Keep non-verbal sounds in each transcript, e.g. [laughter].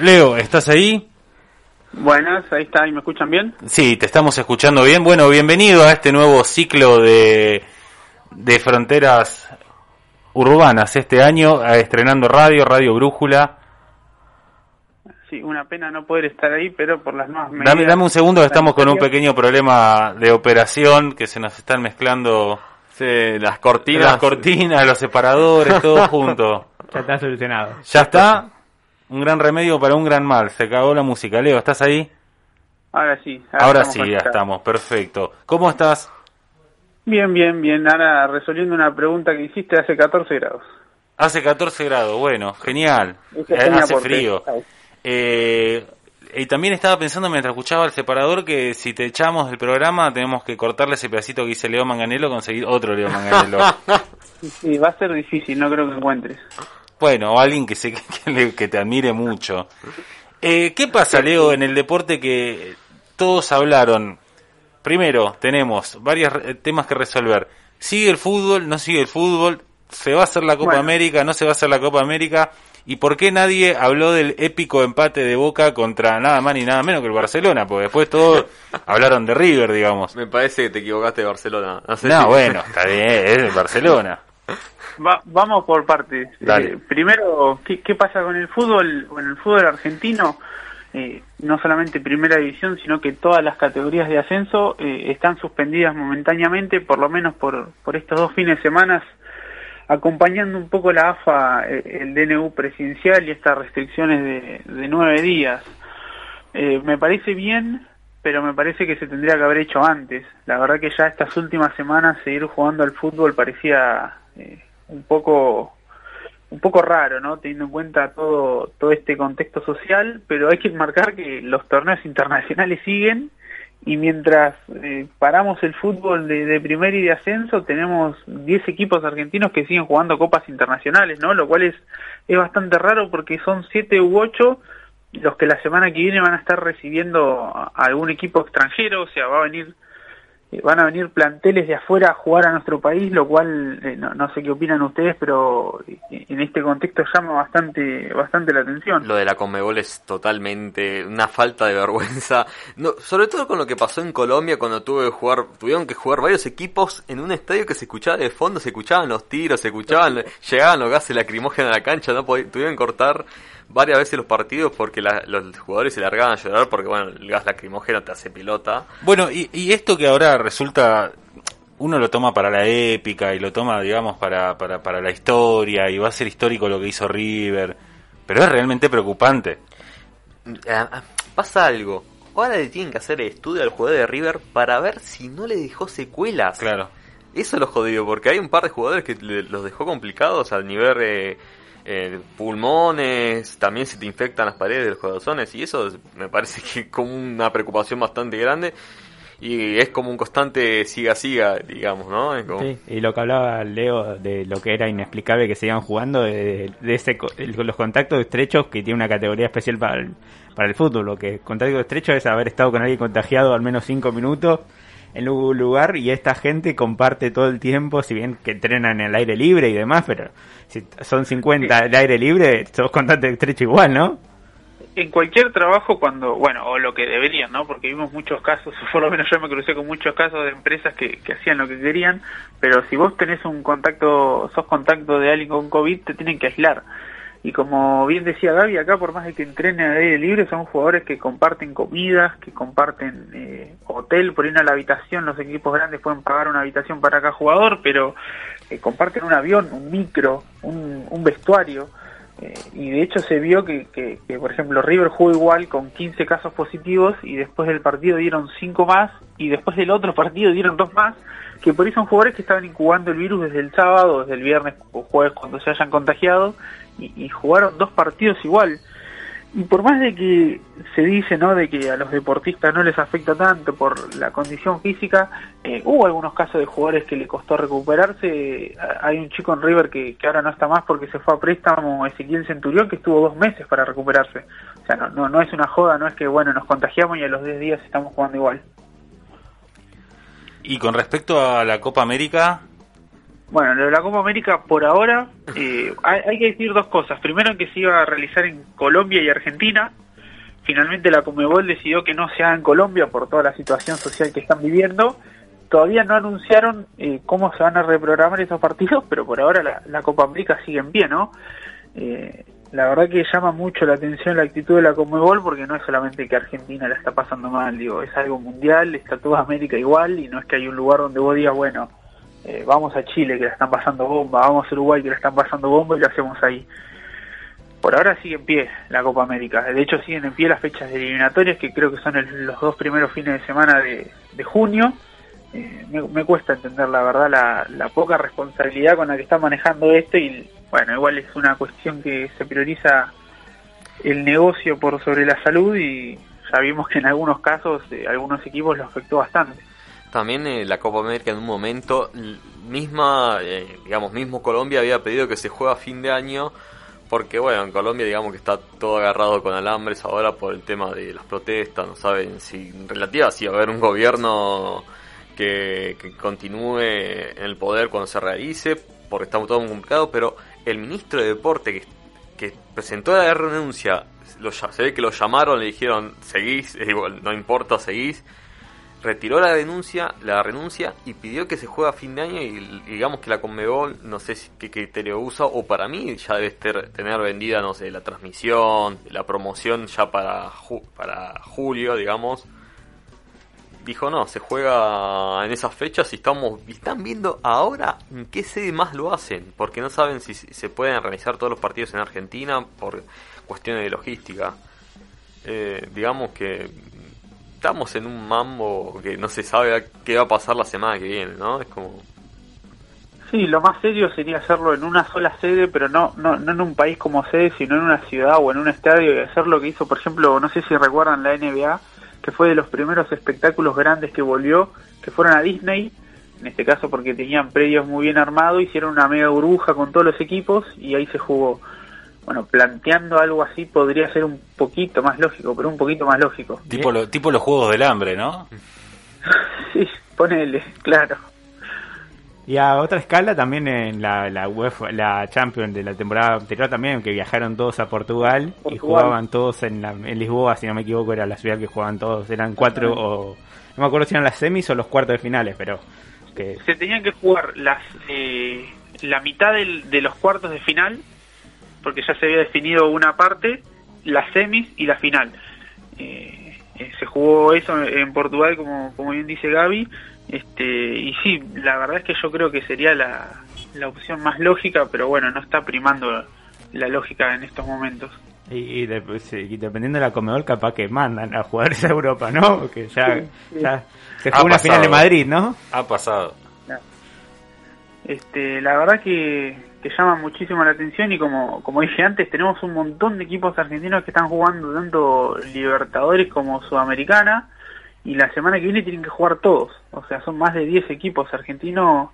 Leo, ¿estás ahí? Buenas, ahí está, ¿y me escuchan bien? Sí, te estamos escuchando bien. Bueno, bienvenido a este nuevo ciclo de, de fronteras urbanas este año, a estrenando radio, Radio Brújula. Sí, una pena no poder estar ahí, pero por las nuevas medidas... Dame, dame un segundo, que estamos con un pequeño problema de operación, que se nos están mezclando Sí, las cortinas. las cortinas, los separadores, todo junto. [laughs] Ya está solucionado. Ya está, un gran remedio para un gran mal. Se acabó la música. Leo, ¿estás ahí? Ahora sí. Ahora sí, ya estamos, perfecto. ¿Cómo estás? Bien, bien, bien. Ahora resolviendo una pregunta que hiciste hace 14 grados. Hace 14 grados, bueno, genial. Eh, hace frío. Eh, y también estaba pensando mientras escuchaba el separador que si te echamos del programa tenemos que cortarle ese pedacito que dice Leo Manganelo, conseguir otro Leo Manganelo. [laughs] Sí, va a ser difícil, no creo que encuentres. Bueno, o alguien que, se, [laughs] que, le- que te admire mucho. Eh, ¿Qué pasa, Leo, en el deporte que todos hablaron? Primero, tenemos varios temas que resolver. ¿Sigue el fútbol? ¿No sigue el fútbol? ¿Se va a hacer la Copa Bueno. América? ¿No se va a hacer la Copa América? ¿Y por qué nadie habló del épico empate de Boca contra nada más ni nada menos que el Barcelona? Porque después todos [laughs] hablaron de River, digamos. Me parece que te equivocaste de Barcelona. No, sé No, si- bueno, está bien, es el Barcelona. Va- vamos por partes. Eh, primero, ¿qué, qué pasa con el fútbol? Con el fútbol argentino, eh, no solamente primera división, sino que todas las categorías de ascenso eh, están suspendidas momentáneamente, por lo menos por, por estos dos fines de semana, acompañando un poco la AFA, el DNU presidencial y estas restricciones de, de nueve días. Me parece bien, pero me parece que se tendría que haber hecho antes. La verdad que ya estas últimas semanas seguir jugando al fútbol parecía eh, un poco un poco raro, ¿no? Teniendo en cuenta todo todo este contexto social, pero hay que marcar que los torneos internacionales siguen y mientras eh, paramos el fútbol de, de primer y de ascenso, tenemos 10 equipos argentinos que siguen jugando copas internacionales, ¿no? Lo cual es, es bastante raro porque son 7 u 8 los que la semana que viene van a estar recibiendo a algún equipo extranjero, o sea, va a venir van a venir planteles de afuera a jugar a nuestro país, lo cual eh, no, no sé qué opinan ustedes, pero eh, en este contexto llama bastante bastante la atención. Lo de la Conmebol es totalmente una falta de vergüenza. No, sobre todo con lo que pasó en Colombia cuando tuve que jugar, tuvieron que jugar varios equipos en un estadio que se escuchaba de fondo, se escuchaban los tiros, se escuchaban, llegaban los gases lacrimógenos a la cancha, no Pod- tuvieron que cortar varias veces los partidos porque la- los jugadores se largaban a llorar porque bueno, el gas lacrimógeno te hace pelota. Bueno, y, y esto que ahora resulta, uno lo toma para la épica y lo toma, digamos, para, para, para la historia y va a ser histórico lo que hizo River, pero es realmente preocupante. Ah, ah, Pasa algo. Ahora le tienen que hacer el estudio al jugador de River para ver si no le dejó secuelas. Claro. Eso es lo jodido, porque hay un par de jugadores que le- los dejó complicados al nivel eh, eh, pulmones, también se te infectan las paredes de los corazones, y eso es- me parece que es como una preocupación bastante grande, y es como un constante siga-siga, digamos, ¿no? Sí, y lo que hablaba Leo de lo que era inexplicable que se jugando, de, de ese, los contactos estrechos que tiene una categoría especial para el, para el fútbol. Lo que contacto estrecho es haber estado con alguien contagiado al menos cinco minutos en un lugar y esta gente comparte todo el tiempo, si bien que entrenan en el aire libre y demás, pero si son 50 al aire libre, sos contacto estrecho igual, ¿no? en cualquier trabajo cuando, bueno, o lo que deberían, ¿no? Porque vimos muchos casos, [laughs] por lo menos yo me crucé con muchos casos de empresas que, que hacían lo que querían, pero si vos tenés un contacto, sos contacto de alguien con COVID, te tienen que aislar. Y como bien decía Gaby, acá por más de que entrenen al aire libre, son jugadores que comparten comidas, que comparten eh, hotel, por ir a la habitación, los equipos grandes pueden pagar una habitación para cada jugador, pero eh, comparten un avión, un micro, un vestuario. Eh, y de hecho se vio que, que, por ejemplo, River jugó igual con 15 casos positivos y después del partido dieron 5 más y después del otro partido dieron 2 más, que por ahí son jugadores que estaban incubando el virus desde el sábado, desde el viernes o jueves cuando se hayan contagiado y, y jugaron dos partidos igual. Y por más de que se dice no de que a los deportistas no les afecta tanto por la condición física, eh, hubo algunos casos de jugadores que le costó recuperarse. Hay un chico en River que, que ahora no está más porque se fue a préstamo, Ezequiel Centurión, que estuvo dos meses para recuperarse. O sea, no, no, no es una joda, no es que bueno nos contagiamos y a los 10 días estamos jugando igual. Y con respecto a la Copa América, Bueno, lo de la Copa América por ahora eh, hay, que decir dos cosas. Primero que se iba a realizar en Colombia y Argentina. Finalmente la Comebol decidió que no se haga en Colombia por toda la situación social que están viviendo. Todavía no anunciaron eh, cómo se van a reprogramar esos partidos, pero por ahora la, la Copa América sigue en pie, ¿no? Eh, la verdad que llama mucho la atención la actitud de la Comebol porque no es solamente que Argentina la está pasando mal, digo, es algo mundial, está toda América igual y no es que hay un lugar donde vos digas, bueno, eh, vamos a Chile que la están pasando bomba, vamos a Uruguay que la están pasando bomba y lo hacemos ahí. Por ahora sigue en pie la Copa América, de hecho siguen en pie las fechas de eliminatorias que creo que son el- los dos primeros fines de semana de, junio. Eh, me, me cuesta entender la verdad la, la poca responsabilidad con la que está manejando esto y bueno, igual es una cuestión que se prioriza el negocio por sobre la salud y ya vimos que en algunos casos eh, algunos equipos lo afectó bastante. También eh, la Copa América en un momento, misma, eh, digamos, mismo Colombia había pedido que se juegue a fin de año, porque bueno, en Colombia digamos que está todo agarrado con alambres ahora por el tema de las protestas, no saben si relativa si va a haber un gobierno que, continúe en el poder cuando se realice, porque está todo muy complicado, pero el ministro de Deporte que, presentó la renuncia, lo se ve que lo llamaron, le dijeron, seguís, [laughs] no importa, seguís, retiró la denuncia, la renuncia y pidió que se juegue a fin de año y, digamos que la Conmebol, no sé si, qué criterio usa, o para mí ya debe ter- tener vendida, no sé, la transmisión, la promoción ya para, ju- para julio, digamos. Dijo, no, se juega en esas fechas y estamos están viendo ahora en qué sede más lo hacen, porque no saben si si se pueden realizar todos los partidos en Argentina por cuestiones de logística. Eh, digamos que estamos en un mambo que no se sabe qué va a pasar la semana que viene, ¿no? Es como... Sí, lo más serio sería hacerlo en una sola sede, pero no, no, no en un país como sede, sino en una ciudad o en un estadio y hacer lo que hizo, por ejemplo, no sé si recuerdan la NBA, que fue de los primeros espectáculos grandes que volvió, que fueron a Disney, en este caso porque tenían predios muy bien armados, hicieron una mega burbuja con todos los equipos y ahí se jugó. Bueno, planteando algo así podría ser un poquito más lógico, pero un poquito más lógico. Tipo, lo- tipo los juegos del hambre, ¿no? [laughs] Sí, ponele, claro. Y a otra escala también en la, la UEFA, la Champions de la temporada anterior también, que viajaron todos a Portugal, y jugaban todos en, la, en Lisboa, si no me equivoco, era la ciudad que jugaban todos. Eran cuatro o... No me acuerdo si eran las semis o los cuartos de finales, pero... Que, se tenían que jugar las eh, la mitad del- de los cuartos de final, porque ya se había definido una parte, las semis y la final. Eh, eh, se jugó eso en Portugal, como, como bien dice Gaby, este, y sí, la verdad es que yo creo que sería la, la opción más lógica, pero bueno, no está primando la lógica en estos momentos. y, y de- y dependiendo de la Comedor, capaz que mandan a jugadores a Europa, ¿no? Porque ya, Sí, sí. ya se Ha jugó una pasado. final de Madrid, ¿no? Ha pasado. Este, la verdad que, que llama muchísimo la atención y como, como dije antes, tenemos un montón de equipos argentinos que están jugando tanto Libertadores como Sudamericana y la semana que viene tienen que jugar todos. O sea, son más de 10 equipos argentinos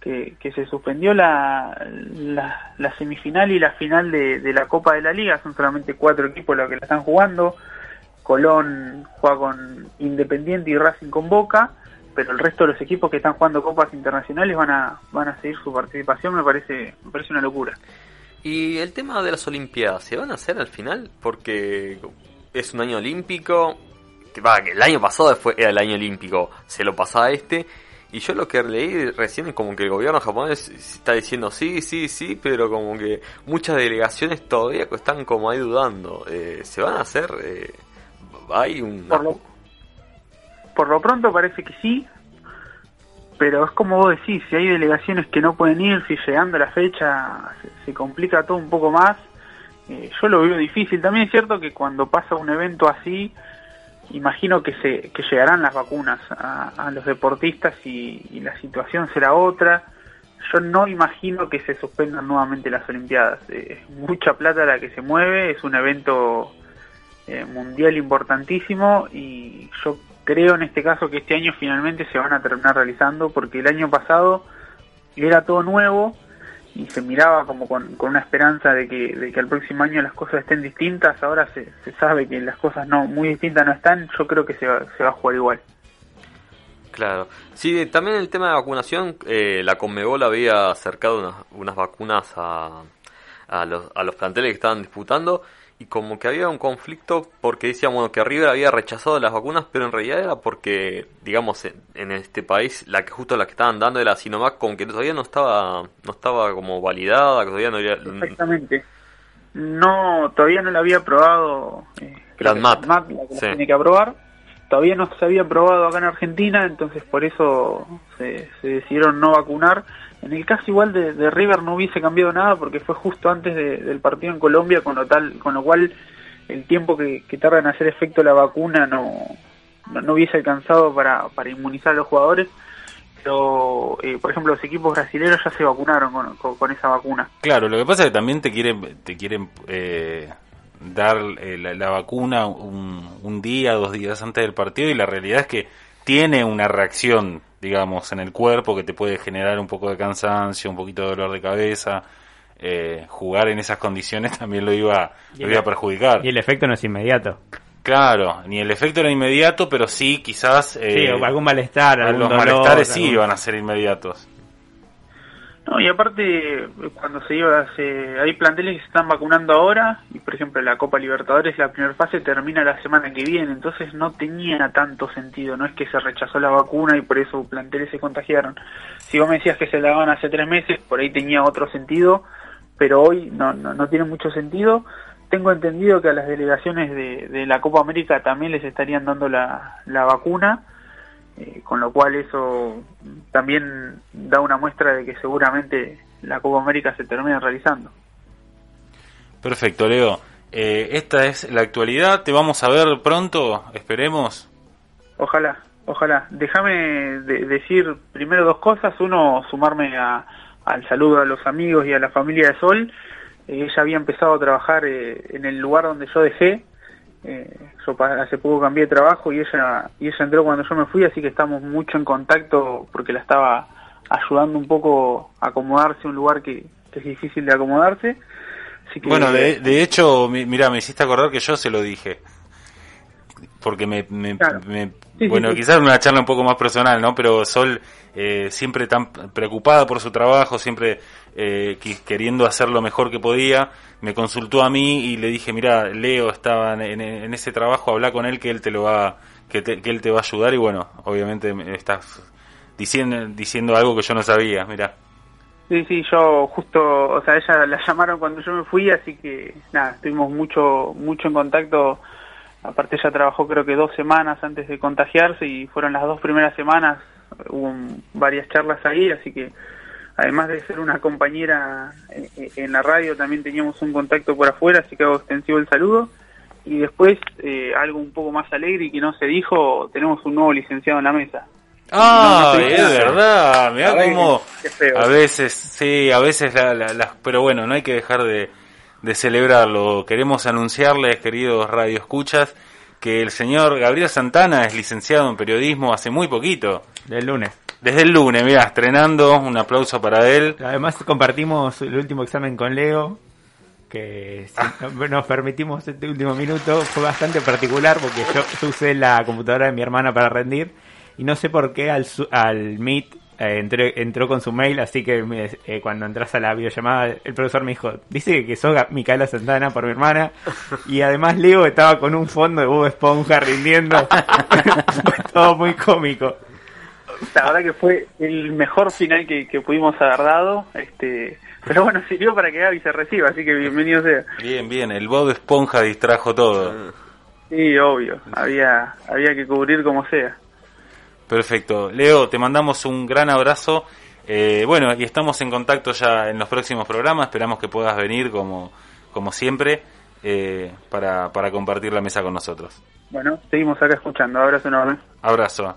que, que se suspendió la, la, la semifinal y la final de, de la Copa de la Liga. Son solamente cuatro equipos los que la están jugando. Colón juega con Independiente y Racing con Boca pero el resto de los equipos que están jugando copas internacionales van a van a seguir su participación me parece me parece una locura Y el tema de las Olimpiadas, ¿se van a hacer al final? Porque es un año olímpico, que va, que el año pasado fue, era el año olímpico, se lo pasaba este, y yo lo que leí recién es como que el gobierno japonés está diciendo sí, sí, sí, pero como que muchas delegaciones todavía están como ahí dudando. Eh, ¿Se van a hacer? Eh, hay un... por lo, por lo pronto parece que sí pero es como vos decís si hay delegaciones que no pueden ir si llegando la fecha se, complica todo un poco más eh, yo lo veo difícil también es cierto que cuando pasa un evento así imagino que se que llegarán las vacunas a, los deportistas y, y la situación será otra yo no imagino que se suspendan nuevamente las Olimpiadas. Eh, es mucha plata la que se mueve, es un evento eh, mundial importantísimo y yo creo en este caso que este año finalmente se van a terminar realizando porque el año pasado era todo nuevo y se miraba como con, con una esperanza de que, de que el próximo año las cosas estén distintas, ahora se, se sabe que las cosas no muy distintas no están, yo creo que se va, se va a jugar igual. Claro. Sí, también el tema de vacunación, eh, la Conmebol había acercado unas, unas vacunas a, a, los, a los planteles que estaban disputando y como que había un conflicto porque decían bueno, que River había rechazado las vacunas, pero en realidad era porque, digamos, en, en este país, la que justo la que estaban dando de la Sinovac, como que todavía no estaba no estaba como validada, que todavía no había... Exactamente. No, todavía no la había aprobado eh, ANMAT la que la tiene que aprobar. Todavía no se había aprobado acá en Argentina, entonces por eso se, decidieron no vacunar. En el caso igual de, River no hubiese cambiado nada porque fue justo antes de- del partido en Colombia, con lo tal, con lo cual el tiempo que, tarda en hacer efecto la vacuna no, no, hubiese alcanzado para, para inmunizar a los jugadores. Pero, eh, por ejemplo, los equipos brasileños ya se vacunaron con, con- con esa vacuna. Claro, lo que pasa es que también te quieren, te quieren eh, dar eh, la, la vacuna un, un día, dos días antes del partido y la realidad es que tiene una reacción, digamos, en el cuerpo que te puede generar un poco de cansancio, un poquito de dolor de cabeza. Eh, jugar en esas condiciones [laughs] también lo iba, lo el- iba a perjudicar. Y el efecto no es inmediato. Claro, ni el efecto era inmediato, pero sí, quizás eh, algún malestar, algún los dolor, malestares sí iban a ser inmediatos. No, y aparte, cuando se iba, se, hay planteles que se están vacunando ahora, y por ejemplo la Copa Libertadores, la primera fase termina la semana que viene, entonces no tenía tanto sentido, no es que se rechazó la vacuna y por eso planteles se contagiaron. Si vos me decías que se la daban hace tres meses, por ahí tenía otro sentido, pero hoy no, no, no tiene mucho sentido. Tengo entendido que a las delegaciones de, de la Copa América también les estarían dando la, la vacuna, eh, con lo cual eso también da una muestra de que seguramente la Copa América se termina realizando. Perfecto, Leo. Eh, esta es la actualidad. Te vamos a ver pronto, esperemos. Ojalá, ojalá. Déjame de- decir primero dos cosas. Uno, sumarme a- al saludo a los amigos y a la familia de Sol. Eh, ella había empezado a trabajar eh, en el lugar donde yo dejé. Eh, yo hace poco cambié de trabajo y ella y ella entró cuando yo me fui, así que estamos mucho en contacto porque la estaba ayudando un poco a acomodarse a un lugar que, que es difícil de acomodarse. Así que, Bueno, de, de hecho, mi- mira, me hiciste acordar que yo se lo dije. Porque me... me- Claro. me- Sí, sí, bueno, sí. quizás una charla un poco más personal, ¿no? Pero Sol, eh, siempre tan preocupada por su trabajo, siempre eh, queriendo hacer lo mejor que podía, me consultó a mí y le dije, mira, Leo estaba en, en ese trabajo, habla con él que él te lo va, que, te- que él te va a ayudar y bueno, obviamente me estás diciendo, diciendo algo que yo no sabía, mira. Sí, sí, yo justo, o sea, ella la llamaron cuando yo me fui, así que nada, estuvimos mucho, mucho en contacto. Aparte ella trabajó creo que dos semanas antes de contagiarse y fueron las dos primeras semanas, hubo varias charlas ahí, así que además de ser una compañera en, en la radio, también teníamos un contacto por afuera, así que hago extensivo el saludo. Y después, eh, algo un poco más alegre y que no se dijo, tenemos un nuevo licenciado en la mesa. Ah, No, no, es verdad, mirá cómo que- qué feo. a veces, sí, a veces la, la- la- pero bueno, no hay que dejar de, de celebrarlo. Queremos anunciarles, queridos radioescuchas, que el señor Gabriel Santana es licenciado en periodismo hace muy poquito. del lunes. Desde el lunes, mira, estrenando, un aplauso para él. Además compartimos el último examen con Leo, que si Ah. no- nos permitimos este último minuto. Fue bastante particular porque yo, yo usé la computadora de mi hermana para rendir y no sé por qué al, al Meet eh, entré- entró con su mail, así que me- eh, cuando entras a la videollamada el profesor me dijo, dice que sos Micaela Santana por mi hermana y además Leo estaba con un fondo de Bob Esponja rindiendo. [laughs] Fue todo muy cómico. La verdad que fue el mejor final que, que pudimos haber dado. Este, pero bueno, sirvió para que Gaby se reciba, así que bienvenido sea. Bien, bien, el Bob Esponja distrajo todo. Sí, obvio, había, había que cubrir como sea. Perfecto. Leo, te mandamos un gran abrazo. Eh, bueno, y estamos en contacto ya en los próximos programas. Esperamos que puedas venir como, como siempre eh, para, para compartir la mesa con nosotros. Bueno, seguimos acá escuchando. Abrazo enorme. Abrazo.